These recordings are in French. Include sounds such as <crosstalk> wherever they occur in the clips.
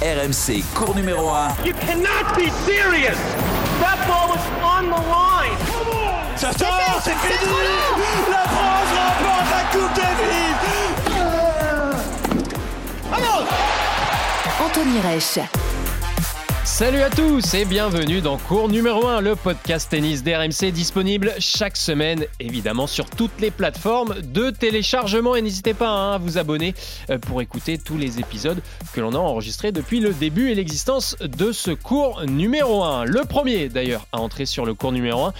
RMC, cours numéro 1. You cannot be serious. That ball was on the line. Ça sort, c'est fini La France remporte la Coupe Davis Anthony Reich. Salut à tous et bienvenue dans cours numéro 1, le podcast tennis d'RMC disponible chaque semaine, évidemment sur toutes les plateformes de téléchargement. Et n'hésitez pas hein, à vous abonner euh, pour écouter tous les épisodes que l'on a enregistrés depuis le début et l'existence de ce cours numéro 1. Le premier d'ailleurs à entrer sur le cours numéro 1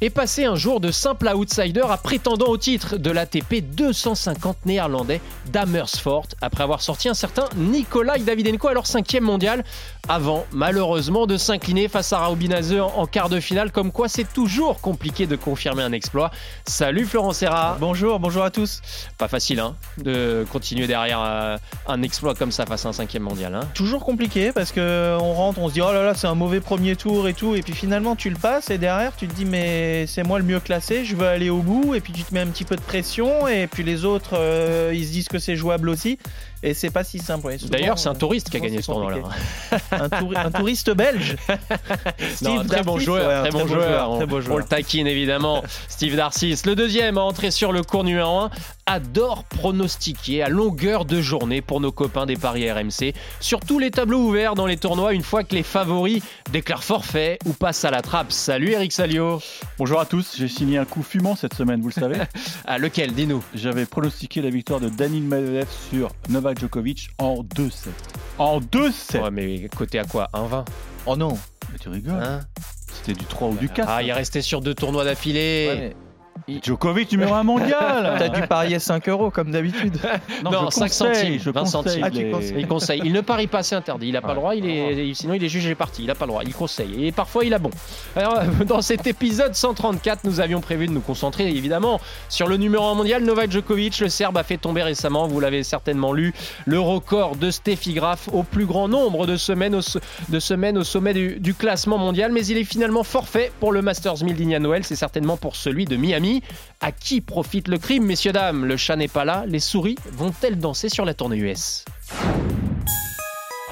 est passé un jour de simple outsider à prétendant au titre de l'ATP 250 néerlandais d'Amersfoort après avoir sorti un certain Nikolai Davidenko alors cinquième mondial avant malheureusement de s'incliner face à Raoubinaze en quart de finale comme quoi c'est toujours compliqué de confirmer un exploit. Salut Florent Serra. Bonjour, bonjour à tous. Pas facile hein, de continuer derrière euh, un exploit comme ça face à un cinquième mondial. Hein. Toujours compliqué parce que on rentre, on se dit oh là là c'est un mauvais premier tour et tout et puis finalement tu le passes et derrière tu te dis mais c'est moi le mieux classé, je veux aller au bout, et puis tu te mets un petit peu de pression, et puis les autres, euh, ils se disent que c'est jouable aussi. Et c'est pas si simple. D'ailleurs, c'est un touriste qui a gagné ce tournoi-là. un, touriste belge. <laughs> Steve très, bon joueur, très, bon joueur, On, le taquine évidemment. Steve Darcis, le deuxième à entrer sur le cours numéro 1, adore pronostiquer à longueur de journée pour nos copains des paris RMC sur tous les tableaux ouverts dans les tournois une fois que les favoris déclarent forfait ou passent à la trappe. Salut Eric Salio. Bonjour à tous, j'ai signé un coup fumant cette semaine, vous le savez. à <laughs> lequel Dis-nous. J'avais pronostiqué la victoire de Danil Medvedev sur Novak Djokovic en 2-7. En 2-7 Ouais, mais côté à quoi? 1-20 Oh non Mais tu rigoles hein? C'était du 3 ou du 4. Ah, il est resté sur deux tournois d'affilée. Djokovic numéro 1 mondial <laughs> T'as dû parier 5 euros comme d'habitude. Non, 5 centimes, je 20 centimes. Ah, il conseille. Il ne parie pas, c'est interdit. Il n'a pas le droit, il est... sinon il est jugé parti. Il n'a pas le droit, il conseille. Et parfois il a bon. Alors, dans cet épisode 134, nous avions prévu de nous concentrer évidemment sur le numéro 1 mondial, Novak Djokovic. Le Serbe a fait tomber récemment, vous l'avez certainement lu, le record de Steffi Graf au plus grand nombre de semaines au, de semaines au sommet du, classement mondial. Mais il est finalement forfait pour le Masters 1000 d'Indian Noël. C'est certainement pour celui de Miami. À qui profite le crime, messieurs, dames? Le chat n'est pas là, les souris vont-elles danser sur la tournée US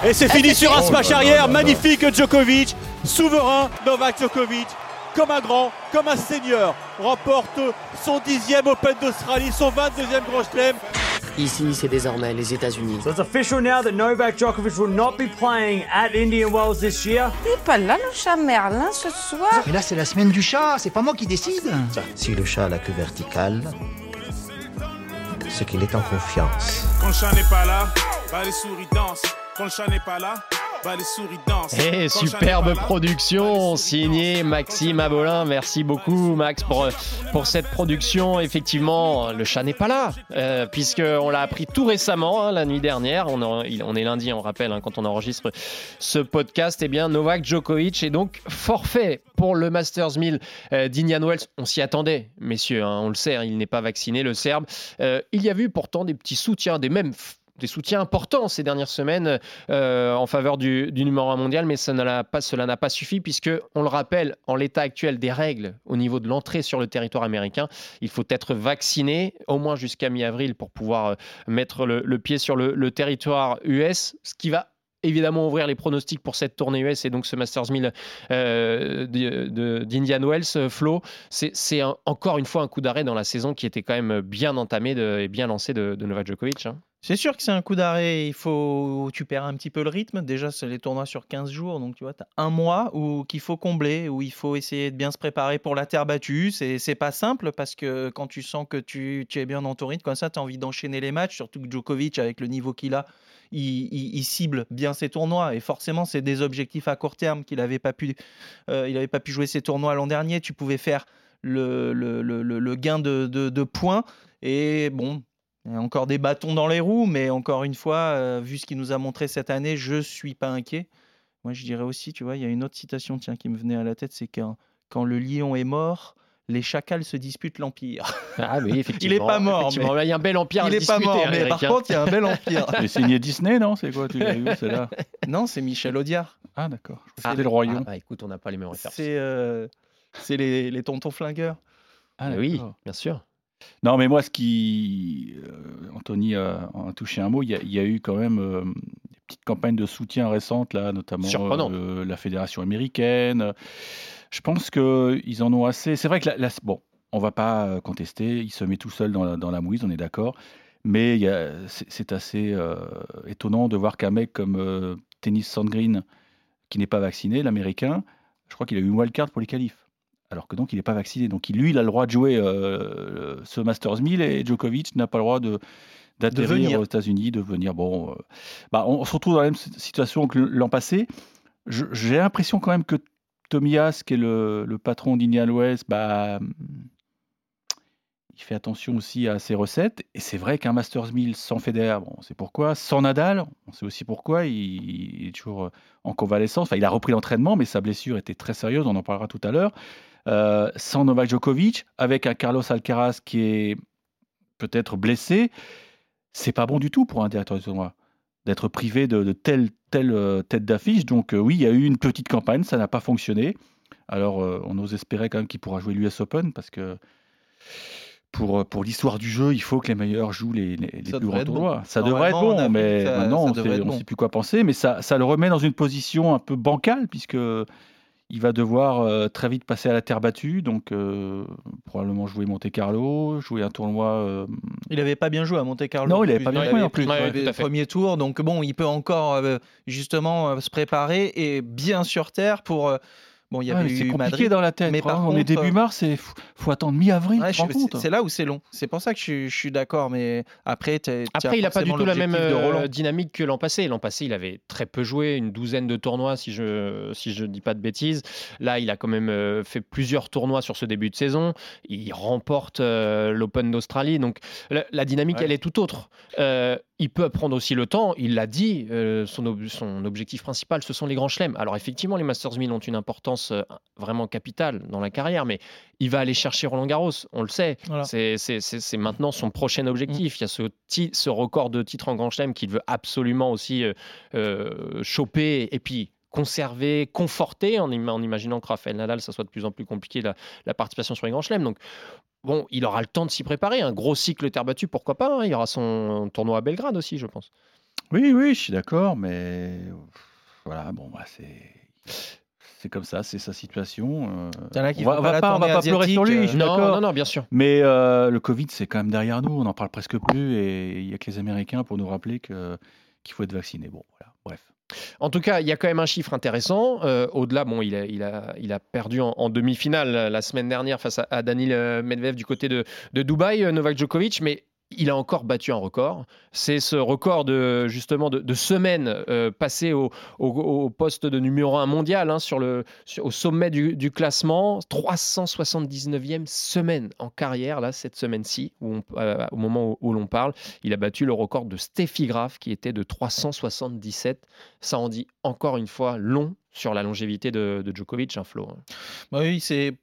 Et c'est fini sur un smash arrière, magnifique Djokovic, souverain Novak Djokovic, comme un grand, comme un seigneur, remporte son dixième Open d'Australie, son 22e Grand Chelem. Ici, c'est désormais les États-Unis. So it's official now that Novak Djokovic will not be playing at Indian Wells this year. Il n'est pas là le chat Merlin ce soir. Mais là, c'est la semaine du chat, c'est pas moi qui décide. Si le chat a la queue verticale, c'est qu'il est en confiance. Quand le chat n'est pas là, bah les souris dansent. Quand le chat n'est pas là, et eh, superbe production signée Maxime Abolin. Merci beaucoup Max pour, pour cette production. Effectivement, le chat n'est pas là, euh, puisqu'on l'a appris tout récemment, hein, la nuit dernière. On, on, est lundi, on rappelle, hein, quand on enregistre ce podcast. Eh bien, Novak Djokovic est donc forfait pour le Masters 1000 euh, d'Indian Wells. On s'y attendait, messieurs, hein, on le sait, il n'est pas vacciné, le Serbe. Euh, il y a eu pourtant des petits soutiens, des mêmes des soutiens importants ces dernières semaines euh, en faveur du, numéro 1 mondial, mais cela n'a pas suffi puisque, on le rappelle, en l'état actuel des règles au niveau de l'entrée sur le territoire américain, il faut être vacciné au moins jusqu'à mi-avril pour pouvoir euh, mettre le, pied sur le, territoire US, ce qui va évidemment ouvrir les pronostics pour cette tournée US et donc ce Masters 1000 euh, d'Indian Wells, Flo. C'est encore une fois un coup d'arrêt dans la saison qui était quand même bien entamée et bien lancée de, Novak Djokovic. Hein. C'est sûr que c'est un coup d'arrêt. Il faut, tu perds un petit peu le rythme. Déjà, c'est les tournois sur 15 jours, donc tu vois, tu as un mois où qu'il faut combler, où il faut essayer de bien se préparer pour la terre battue. C'est, c'est pas simple parce que quand tu sens que tu, tu es bien dans ton rythme, comme ça, tu as envie d'enchaîner les matchs. Surtout que Djokovic, avec le niveau qu'il a, il, cible bien ses tournois et forcément, c'est des objectifs à court terme qu'il n'avait pas pu, euh, il pas pu jouer ses tournois l'an dernier. Tu pouvais faire le, le, le, le gain de, de, de points. Et bon, encore des bâtons dans les roues, mais encore une fois, euh, vu ce qu'il nous a montré cette année, je suis pas inquiet. Moi, je dirais aussi, tu vois, il y a une autre citation tiens, qui me venait à la tête, c'est quand, quand le lion est mort, les chacals se disputent l'empire. Ah oui, <laughs> effectivement. il est pas mort. Mais... Il y a un bel empire il à est pas mort, mais par contre, il y a un bel empire. <laughs> C'est signé Disney, non? C'est quoi tu l'as vu, c'est là <laughs> Non, c'est Michel Audiard. Ah d'accord. Ah, c'était le royaume. Ah, bah, écoute, on n'a pas les mêmes références. C'est euh, les, les tontons flingueurs. Ah oui, bien sûr. Non, mais moi, ce qui. Euh, Anthony a, touché un mot. Il y, a, eu quand même euh, des petites campagnes de soutien récentes, là, notamment euh, la fédération américaine. Je pense qu'ils en ont assez. C'est vrai que la, la- bon, on va pas euh, contester, il se met tout seul dans la, dans la mouise, on est d'accord. Mais c'est assez étonnant de voir qu'un mec comme Tennis Sandgren, qui n'est pas vacciné, l'américain, je crois qu'il a eu une wildcard pour les qualifs. Alors que donc il n'est pas vacciné. Donc lui, il a le droit de jouer euh, ce Masters 1000 et Djokovic n'a pas le droit de d'atterrir venir. aux États-Unis, de venir. Bon, euh, bah, on, on se retrouve dans la même si- situation que l'an passé. J'ai l'impression quand même que Tomias, qui est le, le patron d'Indian Wells, bah, il fait attention aussi à ses recettes. Et c'est vrai qu'un Masters 1000 sans Federer, bon, on sait pourquoi. Sans Nadal, on sait aussi pourquoi. Il, il est toujours en convalescence. Enfin, il a repris l'entraînement, mais sa blessure était très sérieuse. On en parlera tout à l'heure. Euh, sans Novak Djokovic, avec un Carlos Alcaraz qui est peut-être blessé, c'est pas bon du tout pour un directeur de tournoi d'être privé de, de telle, telle euh, tête d'affiche. Donc euh, oui, il y a eu une petite campagne, ça n'a pas fonctionné. Alors on ose espérer quand même qu'il pourra jouer l'US Open parce que pour, pour l'histoire du jeu, il faut que les meilleurs jouent les, les, les Ça plus grands tournois. bon. Ça devrait être bon, mais maintenant on devrait sait, bon. sait plus quoi penser. Mais ça, ça le remet dans une position un peu bancale puisque il va devoir euh, très vite passer à la terre battue, donc euh, probablement jouer Monte Carlo, jouer un tournoi. euh, Il avait pas bien joué à Monte Carlo. Non, il en avait plus. pas bien joué en plus. Ouais, le tout à fait. premier tour, donc bon, il peut encore euh, justement euh, se préparer et bien sur terre pour. euh, bon, il y Ouais, avait eu c'est compliqué Madrid. dans la tête. mais par on est contre, début euh, mars et faut, faut attendre mi-avril. Ouais, c'est- là où c'est long. C'est pour ça que je, suis- je suis d'accord, mais après, il n'a pas du tout la même euh, dynamique que l'an passé. L'an passé, il avait très peu joué, une douzaine de tournois, si je si je dis pas de bêtises. Là, il a quand même euh, fait plusieurs tournois sur ce début de saison. Il remporte euh, l'Open d'Australie, donc la, la dynamique, Ouais. elle est tout autre. Euh, il peut prendre aussi le temps. Il l'a dit. euh, son, ob- son objectif principal, ce sont les grands chelems. Alors effectivement, les Masters 1000 ont une importance euh, vraiment capitale dans la carrière, mais il va aller chercher Roland Garros. On le sait. Voilà. C'est- maintenant son prochain objectif. Il y a ce, record de titres en Grand Chelem qu'il veut absolument aussi euh, euh, choper et puis conserver, conforter en, im- en imaginant que Rafael Nadal, ça soit de plus en plus compliqué la, la participation sur les Grands Chelems. Donc, bon, il aura le temps de s'y préparer. Un gros cycle terre battue, pourquoi pas hein. Il y aura son tournoi à Belgrade aussi, je pense. Oui, oui, je suis d'accord, mais voilà, bon, bah, c'est c'est comme ça, c'est sa situation. euh, on va, va pas, on va tournée pas pleurer sur lui, je Non, non, non, bien sûr. Mais euh, le Covid, c'est quand même derrière nous, on en parle presque plus, et il y a que les Américains pour nous rappeler que qu'il faut être vacciné. Bon, voilà, bref. En tout cas, il y a quand même un chiffre intéressant. Euh, Au-delà, bon, il a, il a, il a perdu en, en demi-finale la semaine dernière face à, à Daniil euh, Medvedev du côté de, de Dubaï, Novak Djokovic, mais il a encore battu un record. C'est ce record de justement de, de semaine euh, passé au, poste de numéro 1 mondial hein, sur le, au sommet du, du classement. 379e semaine en carrière, là, cette semaine-ci, euh, au moment où, l'on parle. Il a battu le record de Steffi Graf qui était de 377. Ça en dit encore une fois long sur la longévité de, Djokovic, un Flo. hein. Bah oui, c'est.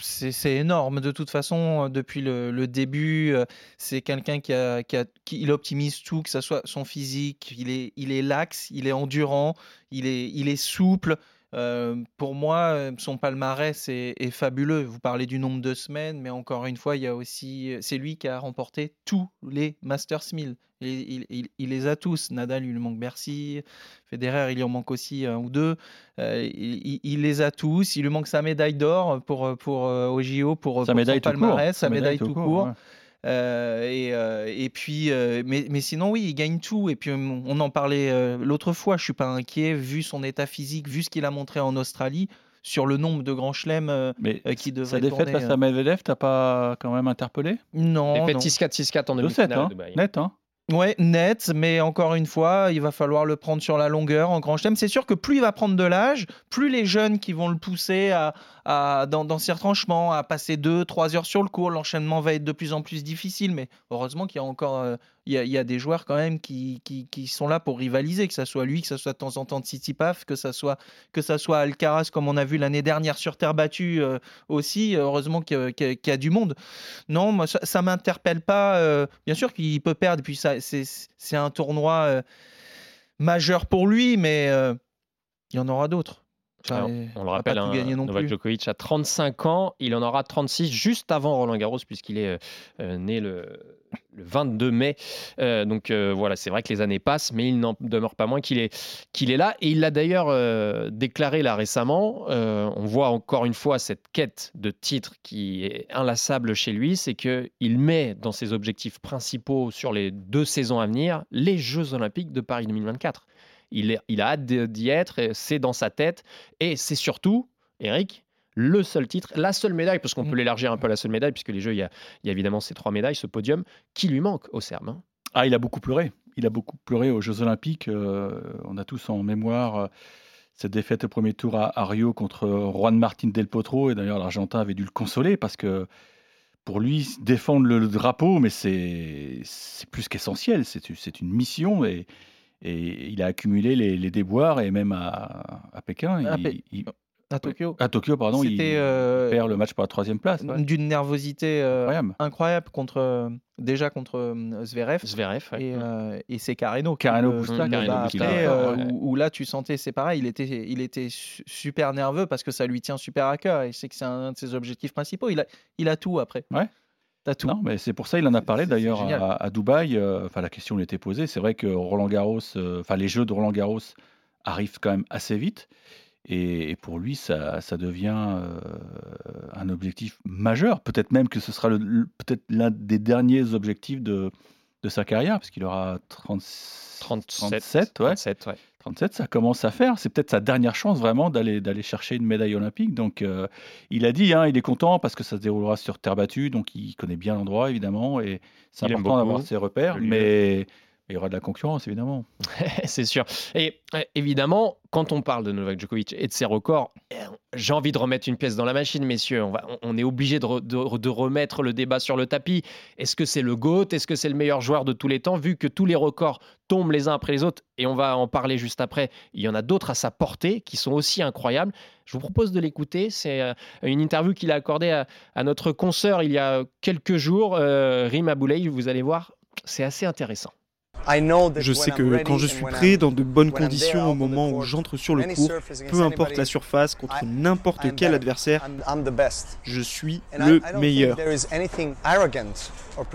C'est énorme de toute façon depuis le, début. C'est quelqu'un qui, a, qui, a- qui- il optimise tout, que ce soit son physique, il est, il est laxe, il est endurant, il est, il est souple. Euh, pour moi, son palmarès est, est fabuleux. Vous parlez du nombre de semaines, mais encore une fois, il y a aussi, c'est lui qui a remporté tous les Masters 1000. Il, il- il- il les a tous. Nadal, il lui manque Bercy. Federer, il lui en manque aussi un ou deux. Euh, il, les a tous. Il lui manque sa médaille d'or pour, pour, euh, au JO pour, Sa pour médaille son court. palmarès, sa médaille tout court. ouais. Euh, et, euh, et puis, euh, mais, mais sinon, oui, il gagne tout. Et puis, on en parlait euh, l'autre fois. Je suis pas inquiet vu son état physique, vu ce qu'il a montré en Australie sur le nombre de grands chelems euh, Mais euh, qui sa devrait défaite tourner. face à Medvedev, t'as pas quand même interpellé? Non, Défaite non. 6-4, 6-4 en 2-7, demi-finale hein, à Dubaï. net. Hein. Ouais, net, mais encore une fois, il va falloir le prendre sur la longueur en grand chelem. C'est sûr que plus il va prendre de l'âge, plus les jeunes qui vont le pousser à, dans, dans ses retranchements, à passer 2-3 heures sur le cours, l'enchaînement va être de plus en plus difficile. Mais heureusement qu'il y a encore euh, il y, a, des joueurs quand même qui, sont là pour rivaliser, que ce soit lui, que ce soit de temps en temps que ce soit, que ça soit Alcaraz, comme on a vu l'année dernière sur terre battue euh, aussi. Heureusement qu'il y, a- du monde. Non, moi, ça, ça m'interpelle pas. euh, bien sûr qu'il peut perdre, puis ça, c'est, un tournoi majeur pour lui, mais il y en aura d'autres. Alors, on le rappelle, hein, Novak Djokovic a 35 ans, il en aura 36 juste avant Roland Garros puisqu'il est euh, né le, 22 mai. Euh, donc euh, voilà, c'est vrai que les années passent, mais il n'en demeure pas moins qu'il est, qu'il est là. Et il l'a d'ailleurs déclaré là récemment. on voit encore une fois cette quête de titre qui est inlassable chez lui, c'est qu'il met dans ses objectifs principaux sur les deux saisons à venir les Jeux Olympiques de Paris 2024. Il, a hâte d'y être, c'est dans sa tête. Et c'est surtout, Eric, le seul titre, la seule médaille, parce qu'on peut mm. l'élargir un peu à la seule médaille, puisque les Jeux, il y a, évidemment ces trois médailles, ce podium, qui lui manque au CERN. Hein. Ah, il a beaucoup pleuré. Il a beaucoup pleuré aux Jeux Olympiques. Euh, on a tous en mémoire euh, cette défaite au premier tour à, Rio contre Juan Martin Del Potro. Et d'ailleurs, l'Argentin avait dû le consoler parce que pour lui, défendre le, drapeau, mais c'est plus qu'essentiel. C'est une mission et et il a accumulé les, déboires et même à, Pékin. À Tokyo. À Tokyo, pardon, il euh, perd le match pour la troisième place. D'une nervosité euh, incroyable. contre euh, déjà contre Zverev. Zverev, et, et c'est Carreno. Carreno où, là tu sentais, c'est pareil, il était, il était super nerveux parce que ça lui tient super à cœur et c'est que c'est un de ses objectifs principaux. Il a, il a tout après. Ouais. Non, mais c'est pour ça il en a parlé d'ailleurs à, Dubaï. Euh, enfin, la question lui était posée. C'est vrai que Roland Garros, euh, enfin les Jeux de Roland Garros arrivent quand même assez vite. Et, pour lui, ça, ça devient euh, un objectif majeur. Peut-être même que ce sera le, peut-être l'un des derniers objectifs de, de sa carrière, parce qu'il aura 30, 37, 37, ouais. 37, ouais. 37, ça commence à faire. C'est peut-être sa dernière chance vraiment d'aller d'aller chercher une médaille olympique. Donc, euh, il a dit, hein, il est content parce que ça se déroulera sur terre battue, donc il connaît bien l'endroit évidemment, et c'est important d'avoir ses repères. Mais il y aura de la concurrence, évidemment. <laughs> c'est sûr. Et évidemment, quand on parle de Novak Djokovic et de ses records, eh, j'ai envie de remettre une pièce dans la machine, messieurs. On, est obligé de, remettre le débat sur le tapis. Est-ce que c'est le GOAT? Est-ce que c'est le meilleur joueur de tous les temps? Vu que tous les records tombent les uns après les autres, et on va en parler juste après, il y en a d'autres à sa portée qui sont aussi incroyables. Je vous propose de l'écouter. C'est euh, une interview qu'il a accordée à, notre consoeur il y a quelques jours, euh, Rima. Vous allez voir, c'est assez intéressant. Je sais que quand je suis prêt, dans de bonnes conditions au moment où j'entre sur le court, peu importe la surface, contre n'importe quel adversaire, je suis le meilleur.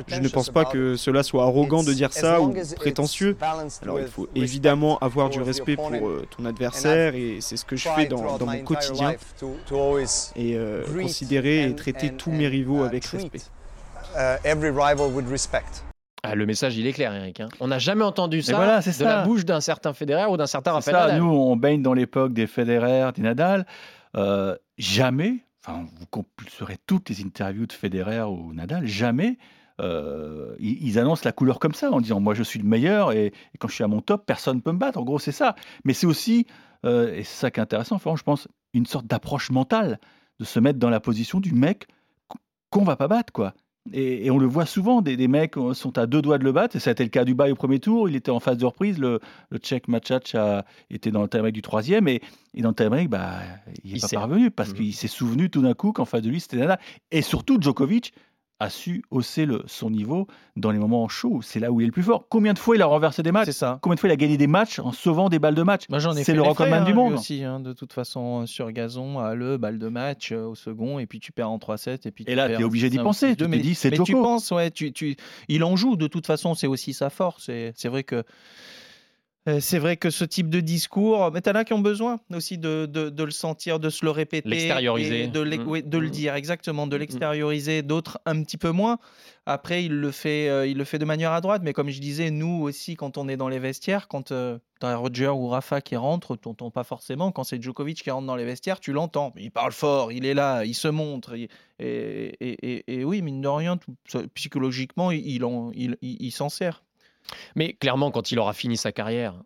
Je ne pense pas que cela soit arrogant de dire ça ou prétentieux. Alors il faut évidemment avoir du respect pour euh, ton adversaire et c'est ce que je fais dans, mon quotidien. et euh, considérer et traiter tous mes rivaux avec respect. Ah, le message, il est clair, Eric. Hein. On n'a jamais entendu ça de la bouche d'un certain Federer ou d'un certain Rafael Nadal. Nous, on baigne dans l'époque des Federer, des Nadal. Euh, jamais, enfin, vous compulserez toutes les interviews de Federer ou Nadal, jamais euh, ils, annoncent la couleur comme ça en disant moi je suis le meilleur et, quand je suis à mon top personne ne peut me battre en gros c'est ça mais c'est aussi euh, et c'est ça qui est intéressant je pense une sorte d'approche mentale de se mettre dans la position du mec qu'on va pas battre quoi et, on le voit souvent, des, mecs sont à deux doigts de le battre. Et ça a été le cas du Dubaï au premier tour. Il était en phase de reprise. Le, le Tchèque Machac était dans le tie du troisième. Et, et dans le tie bah, il n'est pas parvenu parce mmh. qu'il s'est souvenu tout d'un coup qu'en face de lui, c'était Nada. Et surtout, Djokovic, a su hausser le, son niveau dans les moments chauds. C'est là où il est le plus fort. Combien de fois il a renversé des matchs C'est ça. Combien de fois il a gagné des matchs en sauvant des balles de match C'est le recordman du monde. aussi, hein, de toute façon, sur gazon, à le balle de match euh, au second, et puis tu perds en 3-7. Et, puis et là, tu es obligé d'y penser. Tu te dis, c'est Mais tu penses, ouais, tu, tu, il en joue. De toute façon, c'est aussi sa force. C'est vrai que c'est vrai que ce type de discours, mais t'en as qui ont besoin aussi de, de, le sentir, de se le répéter. L'extérioriser. De, mmh. de, le mmh. dire, exactement, de mmh. l'extérioriser, d'autres un petit peu moins. Après, il le, fait, euh, il le fait de manière à droite, mais comme je disais, nous aussi, quand on est dans les vestiaires, quand euh, tu as Roger ou Rafa qui rentre, tu n'entends pas forcément. Quand c'est Djokovic qui rentre dans les vestiaires, tu l'entends. Il parle fort, il est là, il se montre. et, et, oui, mine de rien, psychologiquement, il, il, il s'en sert. Mais clairement, quand il aura fini sa carrière,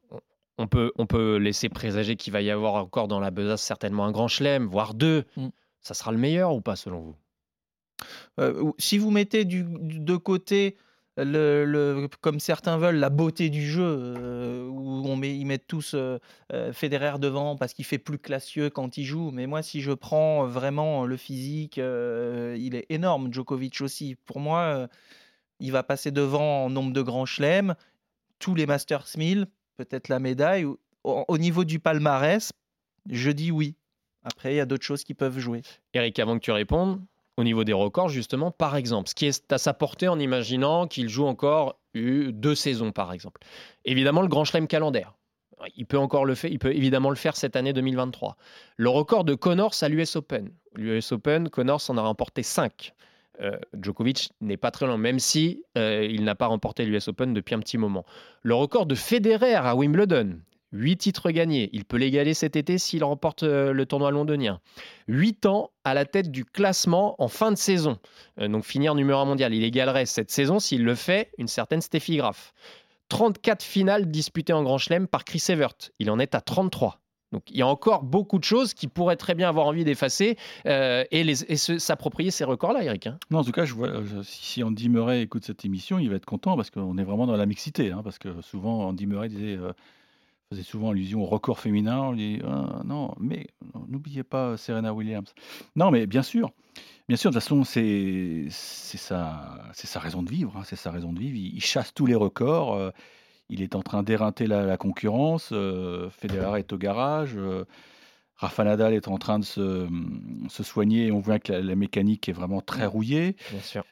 on peut, on peut laisser présager qu'il va y avoir encore dans la besace certainement un grand chelem, voire deux. Mm. Ça sera le meilleur ou pas selon vous? Euh, Si vous mettez du, de côté, le, comme certains veulent, la beauté du jeu, euh, où on met, ils mettent tous euh, Federer devant parce qu'il fait plus classieux quand il joue. Mais moi, si je prends vraiment le physique, il est énorme. Djokovic aussi. Pour moi il va passer devant en nombre de grands chelems, tous les Masters 1000, peut-être la médaille. Au, niveau du palmarès, je dis oui. Après, il y a d'autres choses qui peuvent jouer. Eric, avant que tu répondes, au niveau des records, justement, par exemple, ce qui est à sa portée en imaginant qu'il joue encore deux saisons, par exemple. Évidemment, le Grand Chelem calendaire. Il peut encore le faire, il peut évidemment le faire cette année 2023. Le record de Connors à l'US Open. L'US Open, Connors en a remporté 5. Euh, Djokovic n'est pas très loin, même si euh, il n'a pas remporté l'US Open depuis un petit moment. Le record de Federer à Wimbledon, 8 titres gagnés. Il peut l'égaler cet été s'il remporte euh, le tournoi londonien. 8 ans à la tête du classement en fin de saison. donc finir numéro 1 mondial. Il égalerait cette saison s'il le fait une certaine Steffi Graf. 34 finales disputées en Grand Chelem par Chris Evert. Il en est à 33. Donc il y a encore beaucoup de choses qui pourraient très bien avoir envie d'effacer euh, et, s'approprier ces records-là, Eric. Hein. Non, en tout cas, vois, si Andy Murray écoute cette émission, il va être content parce qu'on est vraiment dans la mixité. Hein, parce que souvent, Andy Murray euh, faisait souvent allusion au record féminin. On dit non, mais n'oubliez pas Serena Williams. Non, mais bien sûr. Bien sûr, de toute façon, c'est sa, raison de vivre. Hein, c'est sa raison de vivre. Il, chasse tous les records. Euh, il est en train d'éreinter la, concurrence. Euh, Federer est au garage. Euh, Rafa Nadal est en train de se, se soigner. On voit que la, mécanique est vraiment très rouillée.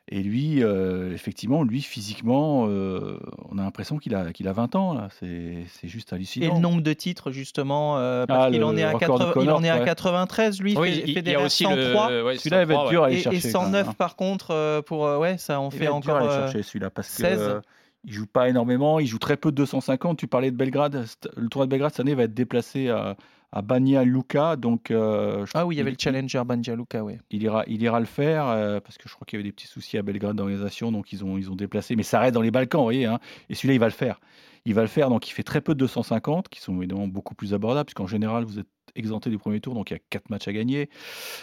Et lui, euh, effectivement, lui, physiquement, euh, on a l'impression qu'il a, qu'il a 20 ans. C'est, juste hallucinant. Et le nombre de titres, justement, euh, parce ah, qu'il en est, à, il en est à 93, lui. Oui, il y a aussi 103. celui-là, il va être dur à aller chercher. Et 109, par contre, pour. ouais, ça en fait encore. Dur à aller chercher celui-là parce 16. Il joue pas énormément, il joue très peu de 250. Tu parlais de Belgrade, le tournoi de Belgrade cette année va être déplacé à, à Banja Luka. Donc, euh, ah oui, il y avait le challenger Banja Luka, oui. Il ira, il ira le faire euh, parce que je crois qu'il y avait des petits soucis à Belgrade d'organisation, donc ils ont, ils ont déplacé. Mais ça reste dans les Balkans, vous voyez. Hein. et celui-là, il va le faire. Il va le faire, donc il fait très peu de 250, qui sont évidemment beaucoup plus abordables, puisqu'en général, vous êtes exempté du premier tour, donc il y a quatre matchs à gagner.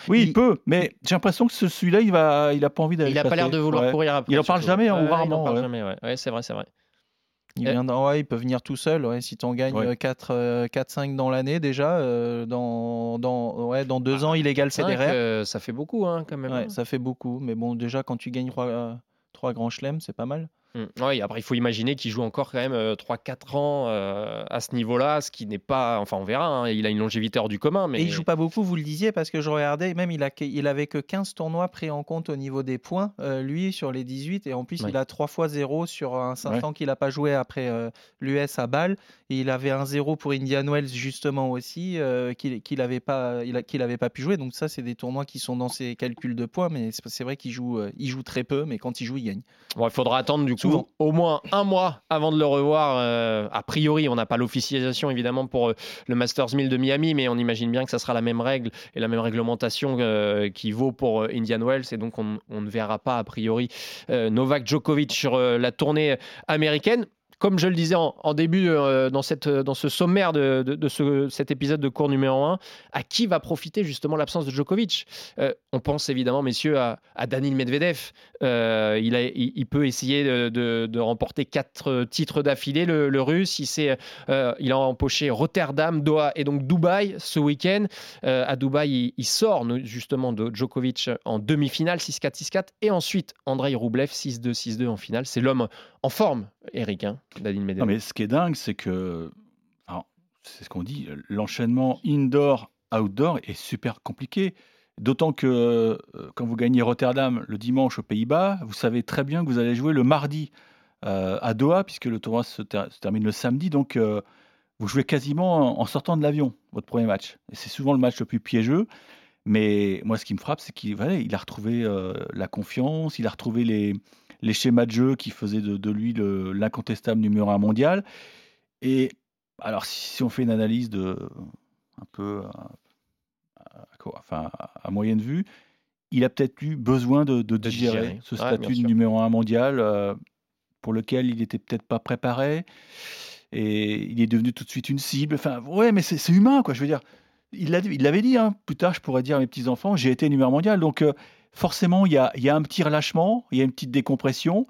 Oui, il, peut, mais j'ai l'impression que celui-là, il va, il a pas envie d'aller. Il n'a pas l'air de vouloir courir après. Il en parle jamais, hein, ou rarement. Il en parle jamais, ouais. c'est vrai, c'est vrai. Il, ouais, il peut venir tout seul. Ouais, si tu en gagnes 4-5 euh, dans l'année déjà, euh, dans, dans, ouais, dans deux ah, ans, il égale Federer. Euh, ça fait beaucoup hein, quand même. Hein. Ça fait beaucoup. Mais bon, déjà, quand tu gagnes 3, 3 grands chelems, c'est pas mal. Mmh. Oui, après, il faut imaginer qu'il joue encore quand même 3-4 euh, ans euh, à ce niveau-là, ce qui n'est pas. Enfin, on verra, hein, il a une longévité hors du commun. Mais... Et il joue pas beaucoup, vous le disiez, parce que je regardais, même il, a, il avait que 15 tournois pris en compte au niveau des points, euh, lui, sur les 18, et en plus, il a 3 fois 0 sur un 500 qu'il n'a pas joué après l'US à Bâle, et il avait un 0 pour Indian Wells, justement aussi, qu'il n'avait pas, avait pas pu jouer. Donc, ça, c'est des tournois qui sont dans ses calculs de points, mais c'est vrai qu'il joue, il joue très peu, mais quand il joue, il gagne. Bon, il faudra attendre du coup au moins un mois avant de le revoir. Euh, a priori, on n'a pas l'officialisation évidemment pour euh, le Masters 1000 de Miami, mais on imagine bien que ça sera la même règle et la même réglementation euh, qui vaut pour Indian Wells. Et donc, on, on, ne verra pas a priori Novak Djokovic sur la tournée américaine comme je le disais en, début euh, dans, cette, dans ce sommaire de, de, ce, cet épisode de cours numéro 1, à qui va profiter justement l'absence de Djokovic? Euh, On pense évidemment, messieurs, à, Danil Medvedev. Euh, il, peut essayer de, remporter quatre titres d'affilée, le, russe. Il, il a empoché Rotterdam, Doha et donc Dubaï ce week-end. à Dubaï, il, sort justement de Djokovic en demi-finale, 6-4, 6-4. Et ensuite, Andrei Rublev, 6-2, 6-2 en finale. C'est l'homme en forme, Eric, hein, Non, mais ce qui est dingue, c'est que, c'est ce qu'on dit, l'enchaînement indoor-outdoor est super compliqué. D'autant que euh, quand vous gagnez Rotterdam le dimanche aux Pays-Bas, vous savez très bien que vous allez jouer le mardi euh, à Doha, puisque le tournoi se, termine le samedi. Donc, euh, vous jouez quasiment en, sortant de l'avion, votre premier match. C'est souvent le match le plus piégeux. Mais moi, ce qui me frappe, c'est qu'il il a retrouvé la confiance, il a retrouvé les, les schémas de jeu qui faisaient de, lui l'incontestable numéro un mondial. Et alors, si, on fait une analyse de un peu à, enfin, à moyenne vue, il a peut-être eu besoin de, digérer, ce statut de numéro un mondial euh, pour lequel il n'était peut-être pas préparé. Et il est devenu tout de suite une cible. Enfin, ouais, mais c'est humain, quoi. Je veux dire, il l'avait dit, hein. plus tard, je pourrais dire à mes petits-enfants, j'ai été numéro mondial. Donc, euh, forcément, il y a, un petit relâchement, il y a une petite décompression.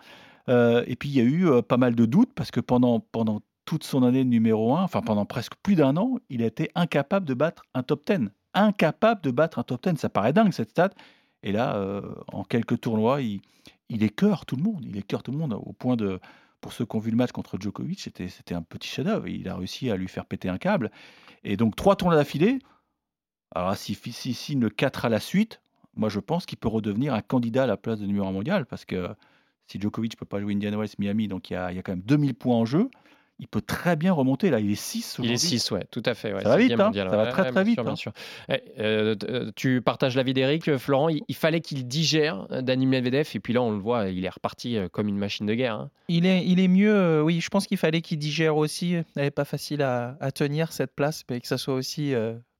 Euh, et puis, il y a eu euh, pas mal de doutes parce que pendant, toute son année de numéro 1, enfin pendant presque plus d'un an, il a été incapable de battre un top 10. Incapable de battre un top 10. Ça paraît dingue cette stat. Et là, euh, en quelques tournois, il, il écœure tout le monde. Il écœure tout le monde au point de, pour ceux qui ont vu le match contre Djokovic, c'était, un petit chef-d'œuvre. Il a réussi à lui faire péter un câble. Et donc, trois tournois d'affilée, Alors, s'il si, signe le 4 à la suite, moi je pense qu'il peut redevenir un candidat à la place de numéro 1 mondial parce que si Djokovic ne peut pas jouer Indian Wells, Miami, donc il y, a, il y a quand même 2000 points en jeu il peut très bien remonter. Là, il est 6 Il est 6, ouais, tout à fait. ça va vite, hein. ça va très très vite. Bien sûr, hein. eh, euh, euh, tu partages l'avis d'Eric, euh, Florent. Il, fallait qu'il digère Dani Medvedev, et puis là, on le voit, il est reparti comme une machine de guerre. Hein. Il, est, il est mieux, oui, je pense qu'il fallait qu'il digère aussi. Elle n'est pas facile à, à, tenir cette place, mais que ça soit aussi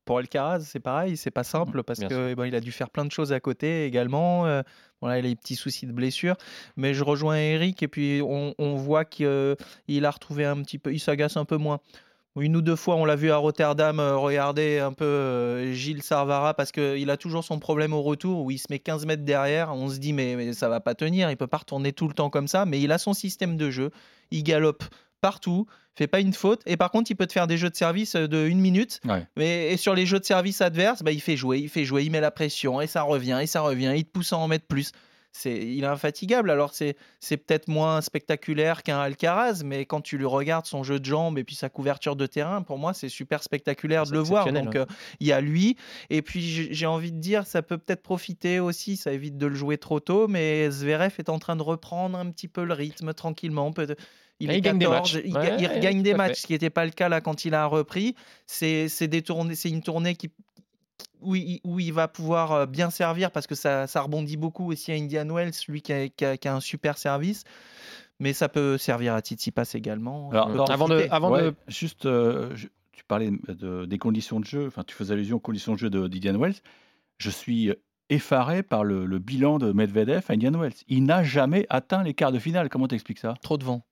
pour Alcaraz, c'est pareil, c'est pas simple parce que bon, il a dû faire plein de choses à côté également. Euh, voilà, il a des petits soucis de blessure. Mais je rejoins Eric et puis on, voit qu'il a retrouvé un petit peu, il s'agace un peu moins. Une ou deux fois, on l'a vu à Rotterdam euh, regarder un peu euh, Gilles Sarvara parce qu'il a toujours son problème au retour où il se met 15 mètres derrière. On se dit, mais, mais ça va pas tenir, il peut pas retourner tout le temps comme ça. Mais il a son système de jeu, il galope partout, fait pas une faute. Et par contre, il peut te faire des jeux de service euh, de une minute. Mais et sur les jeux de service adverses, bah, il fait jouer, il fait jouer, il met la pression et ça revient et ça revient. Il te pousse à en mettre plus. C'est, il est infatigable. Alors c'est, c'est peut-être moins spectaculaire qu'un Alcaraz, mais quand tu lui regardes son jeu de jambes et puis sa couverture de terrain, pour moi c'est super spectaculaire de le voir. Donc euh, il y a lui. Et puis j'ai envie de dire, ça peut peut-être profiter aussi. Ça évite de le jouer trop tôt, mais Zverev est en train de reprendre un petit peu le rythme tranquillement. Peut il, il gagne des matchs. Il, gagne des matchs, ce qui n'était pas le cas là quand il a repris. C'est une tournée qui, où, il, où il va pouvoir euh, bien servir parce que ça, ça rebondit beaucoup aussi à Indian Wells, lui qui a, qui a, un super service. Mais ça peut servir à Tsitsipas également. Alors, euh, avant de, avant de... juste, euh, tu parlais de, des conditions de jeu, enfin tu faisais allusion aux conditions de jeu d'Indian Wells. Je suis effaré par le, le, bilan de Medvedev à Indian Wells. Il n'a jamais atteint les quarts de finale. Comment t'expliques ça? Trop de vent.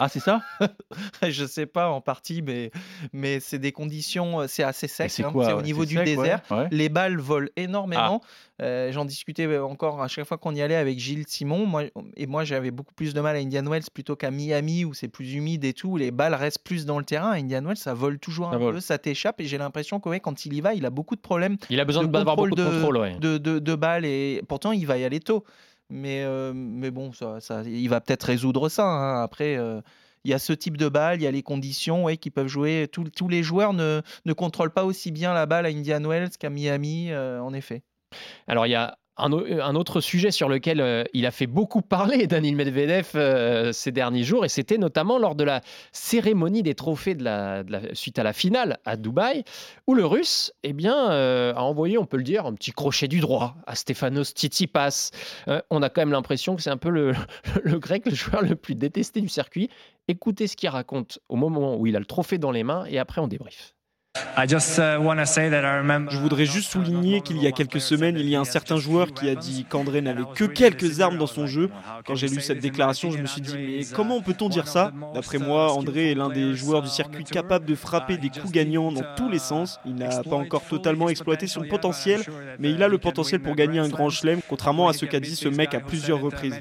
Ah, c'est ça? <laughs> Je sais pas en partie, mais, mais c'est des conditions, euh, c'est assez sec. C'est hein, au niveau du désert. Les balles volent énormément. Ah. Euh, j'en discutais euh, encore à chaque fois qu'on y allait avec Gilles Simon. Moi, et moi, j'avais beaucoup plus de mal à Indian Wells plutôt qu'à Miami où c'est plus humide et tout. Les balles restent plus dans le terrain. À Indian Wells, ça vole toujours un peu, ça t'échappe. Et j'ai l'impression que quand il y va, il a beaucoup de problèmes. Il a besoin d'avoir beaucoup de, contrôle. De, de, de balles et pourtant, il va y aller tôt. Mais, euh, mais bon, ça, ça, il va peut-être résoudre ça. Hein. Après, euh, il y a ce type de balle, il y a les conditions ouais, qui peuvent jouer. tous les joueurs ne, ne, contrôlent pas aussi bien la balle à Indian Wells qu'à Miami, euh, en effet. Alors, il y a un, autre sujet sur lequel euh, il a fait beaucoup parler, <laughs> Daniel Medvedev, euh, ces derniers jours, et c'était notamment lors de la cérémonie des trophées de la, suite à la finale à Dubaï, où le Russe eh bien, euh, a envoyé, on peut le dire, un petit crochet du droit à Stefanos Tsitsipas. on a quand même l'impression que c'est un peu le, <laughs> le grec, le joueur le plus détesté du circuit. Écoutez ce qu'il raconte au moment où il a le trophée dans les mains, et après on débrief. Uh, Je voudrais juste souligner qu'il y a quelques semaines, il y a un certain joueur qui a dit qu'André n'avait que quelques armes dans son jeu. Quand j'ai lu cette déclaration, je me suis dit, mais comment peut-on dire ça D'après moi, André est l'un des joueurs du circuit capable de frapper des coups gagnants dans tous les sens. Il n'a pas encore totalement exploité son potentiel, mais il a le potentiel pour gagner un grand chelem, contrairement à ce qu'a dit ce mec à plusieurs reprises.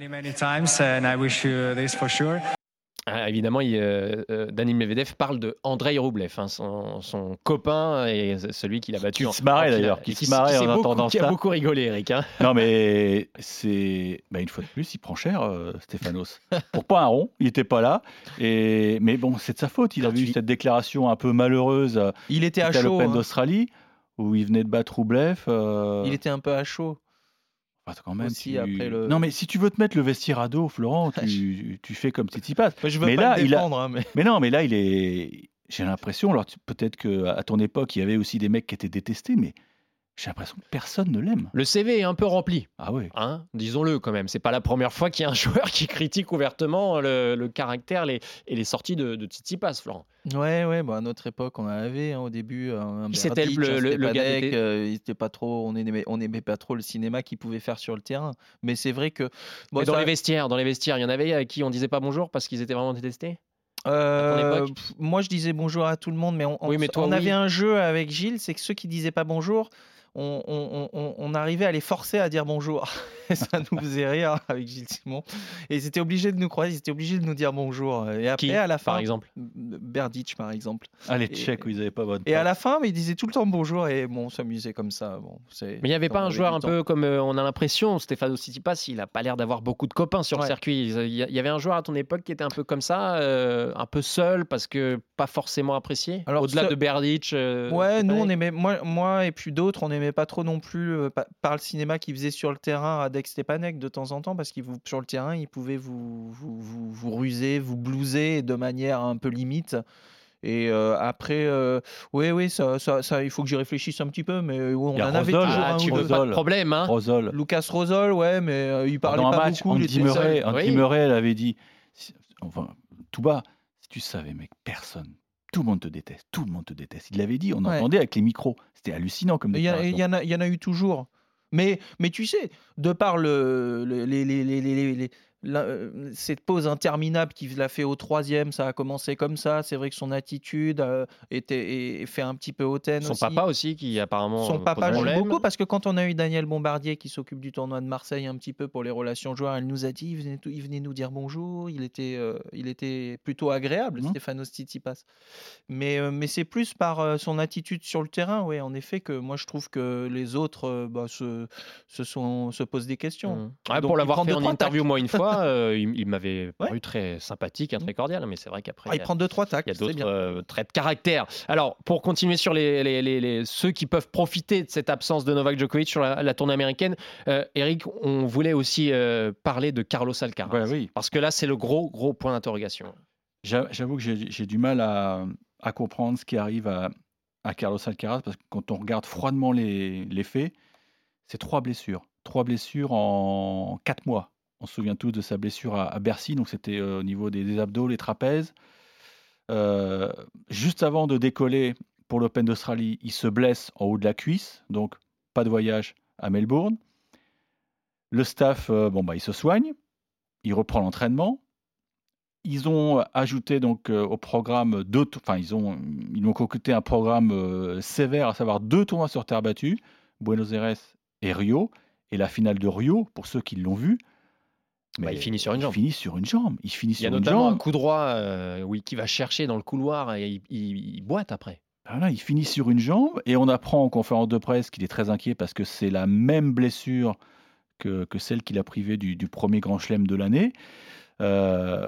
Ah, évidemment, il, euh, euh, Medvedev parle de Andrei Rublev, hein, son, copain et celui qu'il a battu. Qui se marrait d'ailleurs, qui, se marrait en entendant Qui a beaucoup rigolé, Eric. Hein. Non, mais c'est bah, une fois de plus, il prend cher, euh, Stéphanos. <laughs> Pour pas un rond, il n'était pas là. Et mais bon, c'est de sa faute. Il a vu cette déclaration un peu malheureuse. Il était à chaud. l'Open hein. d'Australie où il venait de battre Rublev. Il était un peu à chaud. Quand même, Non, mais si tu veux te mettre le vestiaire à dos, Florent, <laughs> tu, tu fais comme Tsitsipas. je veux mais pas là, il a... Hein, mais... mais... non, mais là, il est. J'ai l'impression, alors peut-être qu'à ton époque, il y avait aussi des mecs qui étaient détestés, mais j'ai l'impression que personne ne l'aime. Le CV est un peu rempli. Ah oui. Hein Disons-le quand même. C'est pas la première fois qu'il y a un <laughs> joueur qui critique ouvertement le, caractère les, et les sorties de, de Tsitsipas, Florent. Ouais, ouais. Bah, à notre époque, on avait hein, au début un C'était le, le, le gars euh, il était pas trop, on aimait, on aimait pas trop le cinéma qu'il pouvait faire sur le terrain. Mais c'est vrai que. Bon, dans les vestiaires, dans les vestiaires, il y en avait à qui on disait pas bonjour parce qu'ils étaient vraiment détestés? Euh, moi, je disais bonjour à tout le monde, mais on, on, on avait un jeu avec Gilles, c'est que ceux qui disaient pas bonjour, on, arrivait à les forcer à dire bonjour. <laughs> Et ça nous faisait rire avec Gilles Simon. Et ils étaient obligés de nous croiser, ils étaient obligés de nous dire bonjour. Et après, à la fin. Par exemple? Berditch, par exemple. Ah, les Tchèques où ils n'avaient pas bonne. Et à la fin, mais ils disaient tout le temps bonjour et bon, on s'amusait comme ça. Bon, mais il n'y avait pas un joueur un peu comme euh, on a l'impression, Stéphano Tsitsipas, il n'a pas l'air d'avoir beaucoup de copains sur le circuit. Il y avait un joueur à ton époque qui était un peu comme ça, euh, un peu seul parce que pas forcément apprécié? Alors, Au-delà de Berditch. Euh, ouais, nous, on aimait, moi, moi et puis d'autres, on n'aimait pas trop non plus par le cinéma qu'il faisait sur le terrain à Dex Stepanek de temps en temps parce qu'il sur le terrain, il pouvait vous, vous, vous, vous ruser, vous blouser de manière un peu limite. Et après, oui, oui, ça, ça, ça, il faut que j'y réfléchisse un petit peu, mais on en avait toujours ah, un tu veux pas de problème, hein. Lucas Rosol, ouais, mais il parlait pas match, beaucoup. Andy Murray, Andy Murray, elle avait dit, enfin, tout bas, si tu savais, mec, personne, tout le monde te déteste, tout le monde te déteste. Il l'avait dit, on entendait avec les micros. C'était hallucinant comme Il y, en a, il y en a eu toujours. Mais, mais tu sais, de par le, les, les, les, les cette pause interminable qu'il a fait au troisième, ça a commencé comme ça. C'est vrai que son attitude euh, était fait un petit peu hautaine. Son papa aussi, qui apparemment. Son papa joue beaucoup parce que quand on a eu Daniel Bombardier qui s'occupe du tournoi de Marseille un petit peu pour les relations joueurs, elle nous a dit, il venait, il venait nous dire bonjour. Il était, euh, il était plutôt agréable, mmh. Stéphano Tsitsipas. Mais, mais c'est plus par son attitude sur le terrain, oui, en effet, que moi je trouve que les autres bah, se, se, sont, se posent des questions. Mmh. pour l'avoir fait en interview moi une fois. Euh, il, m'avait paru très sympathique, hein, très cordial, mais c'est vrai qu'après. Ah, il, prend deux trois tacs. Il y a d'autres euh, traits de caractère. Alors, pour continuer sur les, les, les, ceux qui peuvent profiter de cette absence de Novak Djokovic sur la, tournée américaine, euh, Eric, on voulait aussi parler de Carlos Alcaraz. oui. Parce que là, c'est le gros, gros point d'interrogation. J'avoue que j'ai du mal à, à, comprendre ce qui arrive à, à Carlos Alcaraz, parce que quand on regarde froidement les, les faits, c'est trois blessures. Trois blessures en quatre mois. On se souvient tous de sa blessure à, Bercy, donc c'était euh, au niveau des, abdos, les trapèzes. Euh, juste avant de décoller pour l'Open d'Australie, il se blesse en haut de la cuisse, donc pas de voyage à Melbourne. Le staff, euh, bon bah, il se soigne, il reprend l'entraînement. Ils ont ajouté donc au programme deux, enfin ils ont ils ont concocté un programme sévère, à savoir deux tournois sur terre battue, Buenos Aires et Rio, et la finale de Rio pour ceux qui l'ont vu. Bah, il finit sur une jambe. Il finit sur une jambe. Il finit il y a notamment un coup droit euh, oui, qui va chercher dans le couloir et il, boite après. Voilà, il finit sur une jambe et on apprend en conférence de presse qu'il est très inquiet parce que c'est la même blessure que, que celle qu'il a privée du, du, premier grand chelem de l'année. Euh,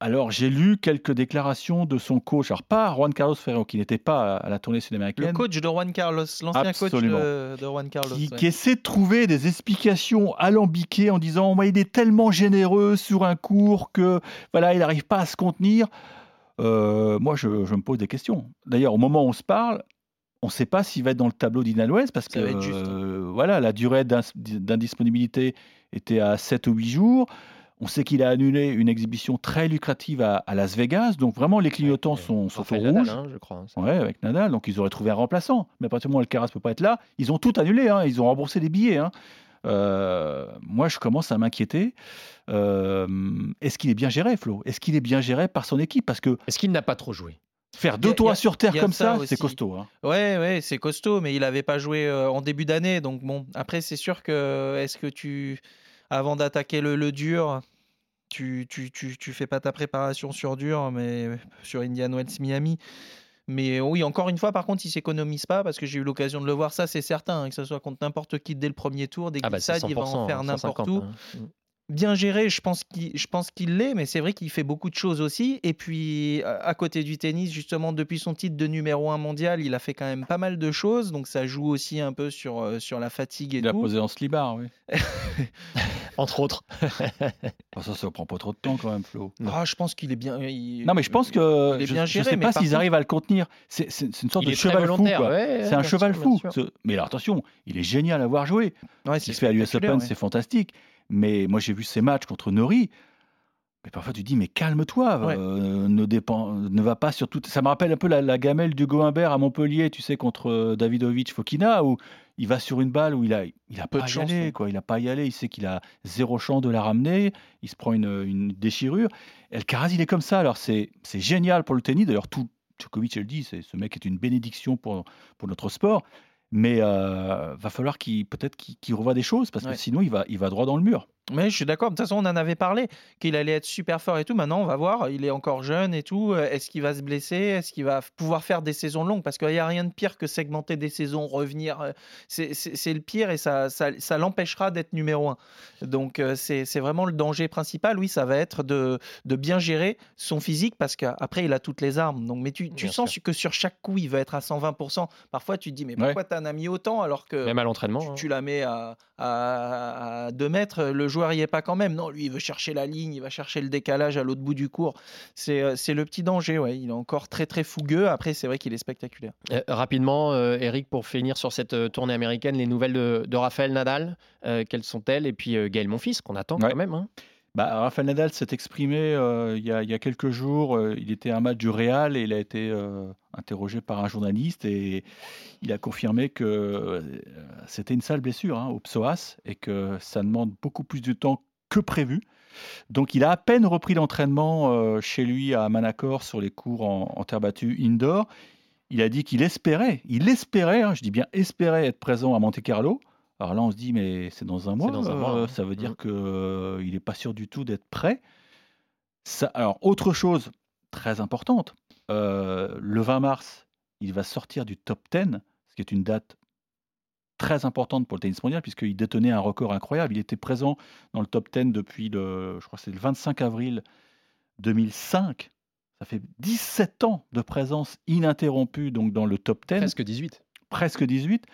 alors, j'ai lu quelques déclarations de son coach, alors pas Juan Carlos Ferrero, qui n'était pas à la tournée sud-américaine. Le coach de Juan Carlos, l'ancien coach de, Juan Carlos. Qui, essaie de trouver des explications alambiquées en disant oh, il est tellement généreux sur un cours que voilà, il n'arrive pas à se contenir. Euh, moi, je, me pose des questions. D'ailleurs, au moment où on se parle, on ne sait pas s'il va être dans le tableau d'Inalwes parce que euh, voilà, la durée d'indisponibilité était à 7 ou 8 jours. On sait qu'il a annulé une exhibition très lucrative à, Las Vegas, donc vraiment les clignotants sont, sont au rouge. Hein, je crois. Ouais, avec Nadal, donc ils auraient trouvé un remplaçant. Mais à partir du moment où Alcaraz peut pas être là, ils ont tout annulé, hein. ils ont remboursé les billets. Hein. Euh, moi, je commence à m'inquiéter. Euh, est-ce qu'il est bien géré, Flo? Est-ce qu'il est bien géré par son équipe? Parce que est-ce qu'il n'a pas trop joué? Faire deux toits sur terre comme ça, c'est costaud. Hein. Ouais, ouais, c'est costaud, mais il n'avait pas joué euh, en début d'année, donc bon. Après, c'est sûr que est-ce que tu avant d'attaquer le, dur, tu, tu, tu, fais pas ta préparation sur dur, mais sur Indian Wells Miami. Mais oui, encore une fois, par contre, il s'économise pas parce que j'ai eu l'occasion de le voir, ça c'est certain, hein, que ce soit contre n'importe qui dès le premier tour, des ah bah il va en faire n'importe où. Hein. Bien géré, je pense qu'il, je pense qu'il l'est, mais c'est vrai qu'il fait beaucoup de choses aussi. Et puis, à côté du tennis, justement, depuis son titre de numéro un mondial, il a fait quand même pas mal de choses. Donc, ça joue aussi un peu sur, euh, sur la fatigue et il tout. Il a posé en slibard, oui. <laughs> Entre autres. <laughs> ça, ça prend pas trop de temps quand même, Flo. Ah, je pense qu'il est bien. non, mais je pense que. Je, ne sais pas s'ils arrivent à le contenir. C'est, une sorte de cheval fou. c'est un cheval fou. Mais alors, attention, il est génial à voir jouer. Ouais, il se fait à l'US Open, c'est fantastique. Mais moi, j'ai vu ces matchs contre Nori. Mais parfois, tu dis, mais calme-toi, euh, ne, dépend, ne va pas sur tout. Ça me rappelle un peu la, gamelle du Goimbert à Montpellier, tu sais, contre euh, Davidovic Fokina, où il va sur une balle où il a, il a peu pas de chance, y aller, quoi. Il a pas y aller. Il sait qu'il a zéro chance de la ramener. Il se prend une, une déchirure. El Caraz, il est comme ça. Alors, c'est génial pour le tennis. D'ailleurs, tout Djokovic, elle dit, ce mec est une bénédiction pour, pour notre sport. Mais euh, va falloir qu'il peut-être qu'il revoie des choses parce que sinon il va, il va droit dans le mur. Mais je suis d'accord. De toute façon, on en avait parlé, qu'il allait être super fort et tout. Maintenant, on va voir. Il est encore jeune et tout. Euh, est-ce qu'il va se blesser? Est-ce qu'il va pouvoir faire des saisons longues? Parce qu'il n'y a rien de pire que segmenter des saisons, revenir. Euh, c'est le pire et ça, ça, l'empêchera d'être numéro un. Donc, euh, c'est vraiment le danger principal. Oui, ça va être de, de bien gérer son physique parce qu'après, il a toutes les armes. Donc, mais tu, tu sens que sur chaque coup, il va être à 120%. Parfois, tu te dis, mais pourquoi tu en as mis autant alors que. Même à l'entraînement. Tu, hein. la mets à, à, à 2 mètres. Le joueur y est pas quand même. Non, lui, il veut chercher la ligne, il va chercher le décalage à l'autre bout du cours. C'est euh, le petit danger, ouais. Il est encore très très fougueux. Après, c'est vrai qu'il est spectaculaire. Euh, rapidement, euh, Eric, pour finir sur cette tournée américaine, les nouvelles de, de Raphaël Nadal, quelles sont-elles? Et puis Gaël Monfils, qu'on attend quand même. Hein. Bah, Rafael Nadal s'est exprimé il, y a, quelques jours. il était à un match du Real et il a été interrogé par un journaliste et il a confirmé que c'était une sale blessure hein, au psoas et que ça demande beaucoup plus de temps que prévu. Donc il a à peine repris l'entraînement chez lui à Manacor sur les cours en, terre battue indoor. Il a dit qu'il espérait, il espérait, hein, je dis bien espérait être présent à Monte Carlo. Alors là, on se dit, mais c'est dans un mois. Euh, ça veut dire mmh. qu'il euh, n'est pas sûr du tout d'être prêt. Ça, alors, autre chose très importante, euh, le 20 mars, il va sortir du top 10, ce qui est une date très importante pour le tennis mondial, puisqu'il détenait un record incroyable. Il était présent dans le top 10 depuis le, je crois c'est le 25 avril 2005. Ça fait 17 ans de présence ininterrompue donc dans le top 10. Presque 18. Presque 18.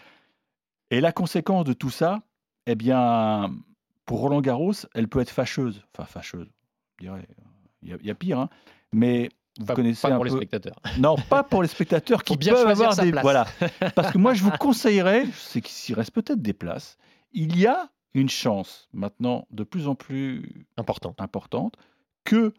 Et la conséquence de tout ça, eh bien, pour Roland Garros, elle peut être fâcheuse. Enfin, fâcheuse, je dirais. Il y, a pire, hein. Mais vous pas, connaissez pas un pour les spectateurs. Non, pas pour les spectateurs <laughs> qui bien peuvent avoir des places. voilà. <laughs> Parce que moi, je vous conseillerais, c'est qu'il reste peut-être des places. Il y a une chance maintenant de plus en plus Important. importante que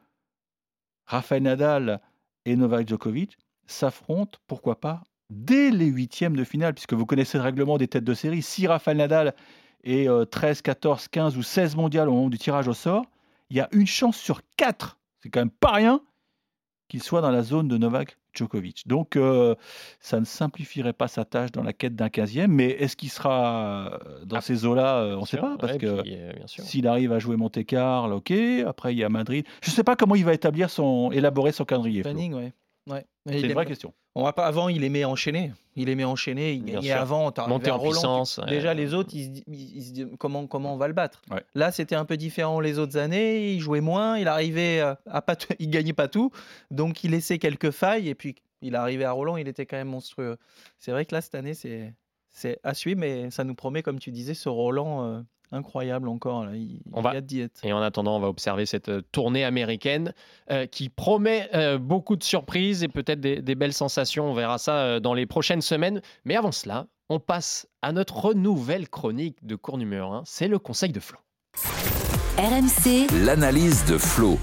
Rafael Nadal et Novak Djokovic s'affrontent, pourquoi pas, dès les huitièmes de finale, puisque vous connaissez le règlement des têtes de série. Si Rafael Nadal est 13, 14, 15 ou 16 mondial au moment du tirage au sort, il y a une chance sur 4, c'est quand même pas rien, qu'il soit dans la zone de Novak Djokovic. Donc, euh, ça ne simplifierait pas sa tâche dans la quête d'un 15e, mais est-ce qu'il sera euh, dans ah, ces eaux-là euh, On ne sait pas, parce que s'il arrive à jouer Monte-Carlo, ok, après il y a Madrid. Je ne sais pas comment il va établir son, élaborer son calendrier. Planning, ouais. Ouais. C'est une vraie question. On va pas avant, il aimait enchaîner. Il aimait enchaîner. Il gagnait avant. Monter en puissance. Déjà, les autres, ils, se disent comment, comment on va le battre? Là, c'était un peu différent les autres années. Il jouait moins. Il arrivait à pas, il gagnait pas tout. Donc, il laissait quelques failles. Et puis, il arrivait à Roland. Il était quand même monstrueux. C'est vrai que là, cette année, c'est c'est à suivre, mais ça nous promet, comme tu disais, ce Roland euh, incroyable encore. Il, on va, Et en attendant, on va observer cette euh, tournée américaine euh, qui promet euh, beaucoup de surprises et peut-être des, belles sensations. On verra ça dans les prochaines semaines. Mais avant cela, on passe à notre nouvelle chronique de cours numéro 1. C'est le conseil de Flo. RMC, l'analyse de Flo.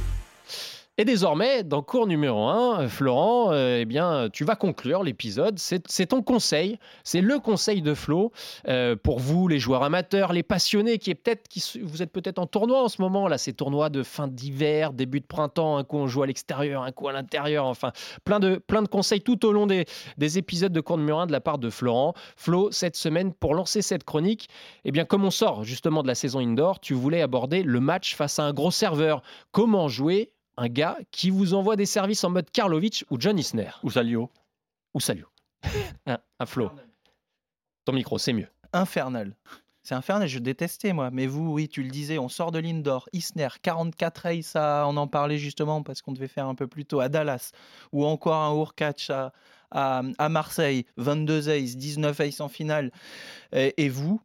Et désormais, dans cours numéro 1, euh, Florent, euh, eh bien, tu vas conclure l'épisode. C'est ton conseil, c'est le conseil de Flo euh, pour vous, les joueurs amateurs, les passionnés, qui est peut-être, qui, vous êtes peut-être en tournoi en ce moment, là, ces tournois de fin d'hiver, début de printemps, un coup on joue à l'extérieur, un coup à l'intérieur, enfin, plein de, plein de conseils tout au long des, des épisodes de cours numéro 1 de la part de Florent. Flo, cette semaine, pour lancer cette chronique, eh bien, comme on sort justement de la saison indoor, tu voulais aborder le match face à un gros serveur. Comment jouer un gars qui vous envoie des services en mode Karlovic ou John Isner. Ou Salio. Ou Salio. un, <laughs> un flow. Ton micro, c'est mieux. Infernal. C'est infernal, je détestais moi. Mais vous, oui, tu le disais, on sort de l'indoor. Isner, 44 races, on en parlait justement parce qu'on devait faire un peu plus tôt à Dallas. Ou encore un Urkach à, à, Marseille, 22 aces, 19 aces en finale. et vous,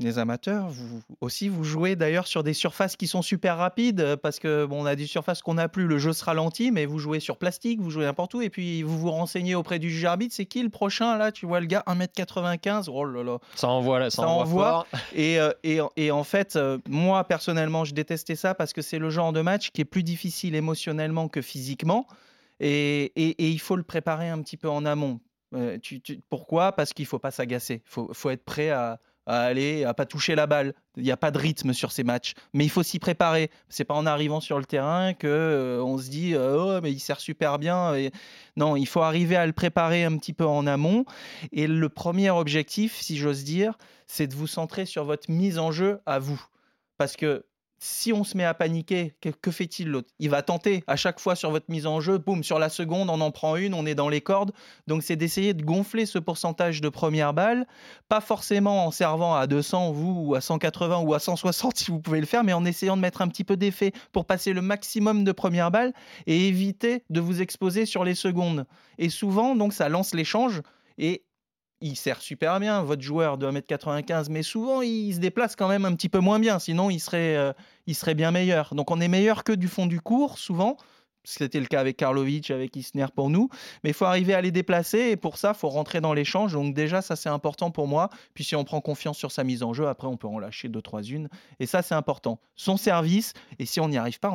les amateurs, vous aussi, vous jouez d'ailleurs sur des surfaces qui sont super rapides euh, parce que bon, on a des surfaces qu'on n'a plus, le jeu se ralentit, mais vous jouez sur plastique, vous jouez n'importe où et puis vous vous renseignez auprès du juge arbitre, c'est qui le prochain là Tu vois le gars 1m95, oh là là. Ça envoie là, ça, envoie. <laughs> Et, euh, et, et, en fait, euh, moi personnellement, je détestais ça parce que c'est le genre de match qui est plus difficile émotionnellement que physiquement et, et il faut le préparer un petit peu en amont. tu, pourquoi? Parce qu'il faut pas s'agacer. Il faut, faut, être prêt à, à aller, à pas toucher la balle. Il n'y a pas de rythme sur ces matchs, mais il faut s'y préparer. C'est pas en arrivant sur le terrain que euh, on se dit oh mais il sert super bien. Et... Non, il faut arriver à le préparer un petit peu en amont. Et le premier objectif, si j'ose dire, c'est de vous centrer sur votre mise en jeu à vous, parce que si on se met à paniquer, que, fait-il l'autre? Il va tenter à chaque fois sur votre mise en jeu, boum, sur la seconde, on en prend une, on est dans les cordes. Donc c'est d'essayer de gonfler ce pourcentage de première balle, pas forcément en servant à 200 vous ou à 180 ou à 160 <laughs> si vous pouvez le faire, mais en essayant de mettre un petit peu d'effet pour passer le maximum de première balle et éviter de vous exposer sur les secondes. Et souvent, donc ça lance l'échange et il sert super bien, votre joueur de 1m95, mais souvent il se déplace quand même un petit peu moins bien, sinon il serait, euh, il serait bien meilleur. Donc on est meilleur que du fond du cours, souvent. C'était le cas avec Karlovic, avec Isner pour nous. Mais il faut arriver à les déplacer et pour ça, il faut rentrer dans l'échange. Donc déjà, ça c'est important pour moi. Puis si on prend confiance sur sa mise en jeu, après on peut en lâcher deux, trois unes. Et ça c'est important. Son service, et si on n'y arrive pas,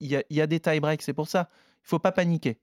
il y a, des tie-breaks, c'est pour ça. Il faut pas paniquer.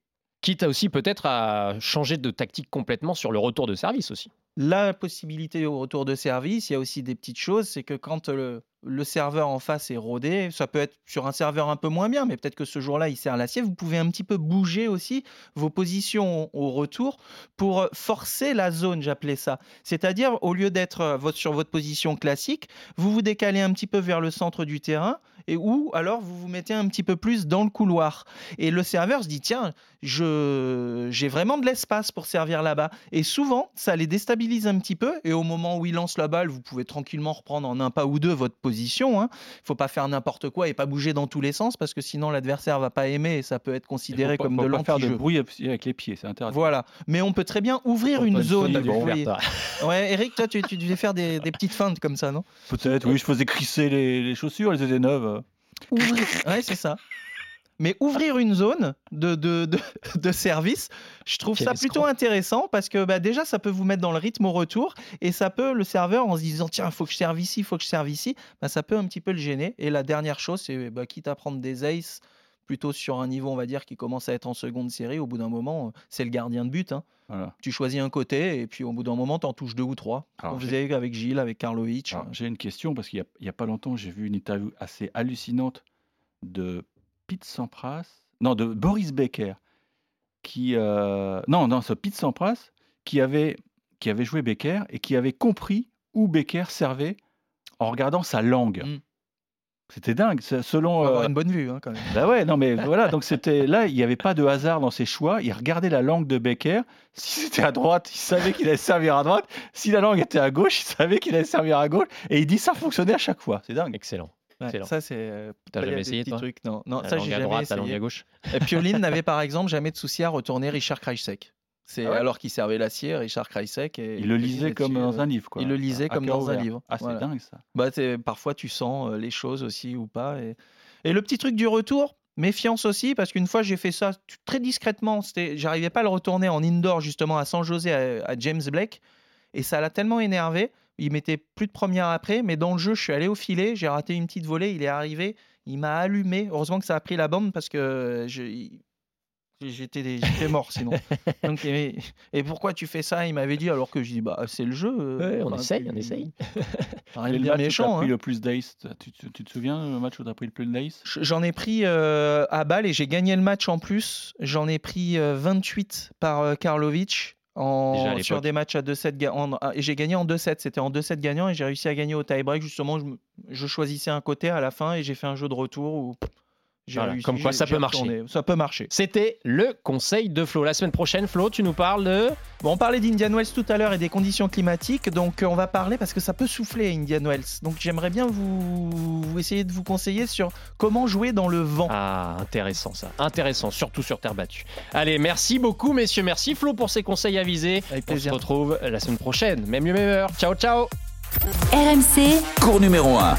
Quitte à aussi peut-être à changer de tactique complètement sur le retour de service aussi. La possibilité au retour de service, il y a aussi des petites choses, c'est que quand le, le serveur en face est rodé, ça peut être sur un serveur un peu moins bien, mais peut-être que ce jour-là, il sert l'acier. Vous pouvez un petit peu bouger aussi vos positions au retour pour forcer la zone, j'appelais ça. C'est-à-dire, au lieu d'être euh, sur votre position classique, vous vous décalez un petit peu vers le centre du terrain et ou alors vous vous mettez un petit peu plus dans le couloir. Et le serveur se dit tiens, je j'ai vraiment de l'espace pour servir là-bas. Et souvent, ça les déstabilise un petit peu. Et au moment où il lance la balle, vous pouvez tranquillement reprendre en un pas ou deux votre position. Hein. Il ne faut pas faire n'importe quoi et pas bouger dans tous les sens parce que sinon l'adversaire va pas aimer et ça peut être considéré comme de l'anti-jeu. faire de bruit avec les pieds, c'est intéressant. Voilà. Mais on peut très bien ouvrir une zone. <laughs> ouais, Eric, toi, tu, devais faire des, petites feintes comme ça, non? Peut-être, oui. Je faisais crisser les, les chaussures, elles étaient neuves. Ouvrir. ouais, c'est ça. Mais ouvrir une zone de, de, de, <laughs> service, je trouve ça plutôt intéressant parce que bah, déjà, ça peut vous mettre dans le rythme au retour et ça peut, le serveur, en se disant tiens, il faut que je serve ici, il faut que je serve ici, bah, ça peut un petit peu le gêner. Et la dernière chose, c'est bah, quitte à prendre des aces plutôt sur un niveau, on va dire, qui commence à être en seconde série, au bout d'un moment, c'est le gardien de but. Hein. Tu choisis un côté et puis au bout d'un moment, tu en touches deux ou trois. Alors, vous avez avec Gilles, avec Karlovic. J'ai une question parce qu'il n'y a, a, pas longtemps, j'ai vu une interview assez hallucinante de Pete Sampras, non, de Boris Becker, qui, euh, non, non, ce Pete Sampras, qui avait, qui avait joué Becker et qui avait compris où Becker servait en regardant sa langue. Mmh. C'était dingue, selon. avoir euh, une bonne vue, hein, quand même. <laughs> Bah ouais, non, mais voilà, donc c'était là, il n'y avait pas de hasard dans ses choix. Il regardait la langue de Becker. Si c'était à droite, il savait qu'il allait servir à droite. Si la langue était à gauche, il savait qu'il allait servir à gauche. Et il dit ça fonctionnait à chaque fois. C'est dingue. Excellent ça, c'est. Euh, T'as jamais essayé, toi trucs. Non, non ça, j'ai jamais essayé. La langue à gauche. Et Pioline <laughs> n'avait par exemple jamais de souci à retourner Richard Krajcek. C'est ah alors qu'il servait l'acier, Richard Krajcek. Et il le lisait comme dans un livre. Quoi. Il le lisait comme dans un livre. Ah, c'est dingue ça. Bah, parfois, tu sens euh, les choses aussi ou pas. Et, et le petit truc du retour, méfiance aussi, parce qu'une fois, j'ai fait ça très discrètement. J'arrivais pas à le retourner en indoor, justement, à San José, à, à James Blake. Et ça l'a tellement énervé il mettait plus de première après, mais dans le jeu, je suis allé au filet, j'ai raté une petite volée, il est arrivé, il m'a allumé. Heureusement que ça a pris la bande parce que j'étais mort sinon. <laughs> et, pourquoi tu fais ça? Il m'avait dit alors que je dis bah c'est le jeu. Euh, on, essaye, <laughs> on essaye, le match méchant. Où as pris hein. le plus d'ace tu, te souviens le match où tu as pris le plus d'ace? J'en ai pris euh, à balle et j'ai gagné le match en plus. J'en ai pris 28 euh, par Karlovic sur des matchs à 2-7 et j'ai gagné en 2-7 c'était en 2-7 gagnant et j'ai réussi à gagner au tie-break. Justement je, je, choisissais un côté à la fin et j'ai fait un jeu de retour où comme quoi ça peut marcher. Ça peut marcher. C'était le conseil de Flo. La semaine prochaine, Flo, tu nous parles de. Bon, on parlait d'Indian Wells tout à l'heure et des conditions climatiques. Donc, euh, on va parler parce que ça peut souffler Indian Wells. Donc, j'aimerais bien vous... vous, essayer de vous conseiller sur comment jouer dans le vent. Ah, intéressant ça. Intéressant, surtout sur terre battue. Allez, merci beaucoup, messieurs. Merci, Flo, pour ces conseils avisés. Avec plaisir. On se retrouve la semaine prochaine. Même lieu, même heure. Ciao, ciao. RMC, cours numéro 1.